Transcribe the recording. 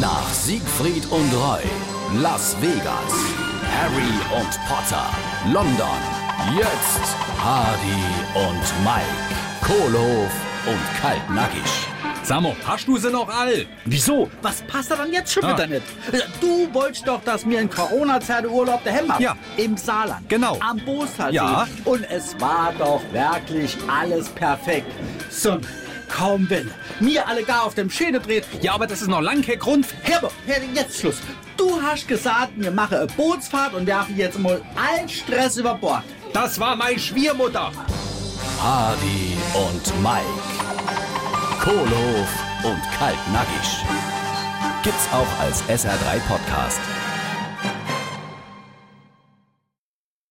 Nach Siegfried und Roy, Las Vegas, Harry und Potter, London, jetzt Hardy und Mike, Kohlhof und Kaltnackig. Samo, hast du sie noch all? Wieso? Was passt da dann jetzt schon Ah. wieder nicht? Du wolltest doch, dass wir in Corona-Zeit Urlaub daheim machen. Ja. Im Saarland. Genau. Am Boostalsee. Ja. Und es war doch wirklich alles perfekt. So, kaum wenn. Mir alle gar auf dem Schädel dreht. Ja, aber das ist noch lang kein Grund. Herr, jetzt Schluss. Du hast gesagt, wir machen eine Bootsfahrt und werfen jetzt mal allen Stress über Bord. Das war meine Schwiegermutter. Hardy und Mike, Kohlhof und Kaltnackig. Gibt's auch als SR3 Podcast.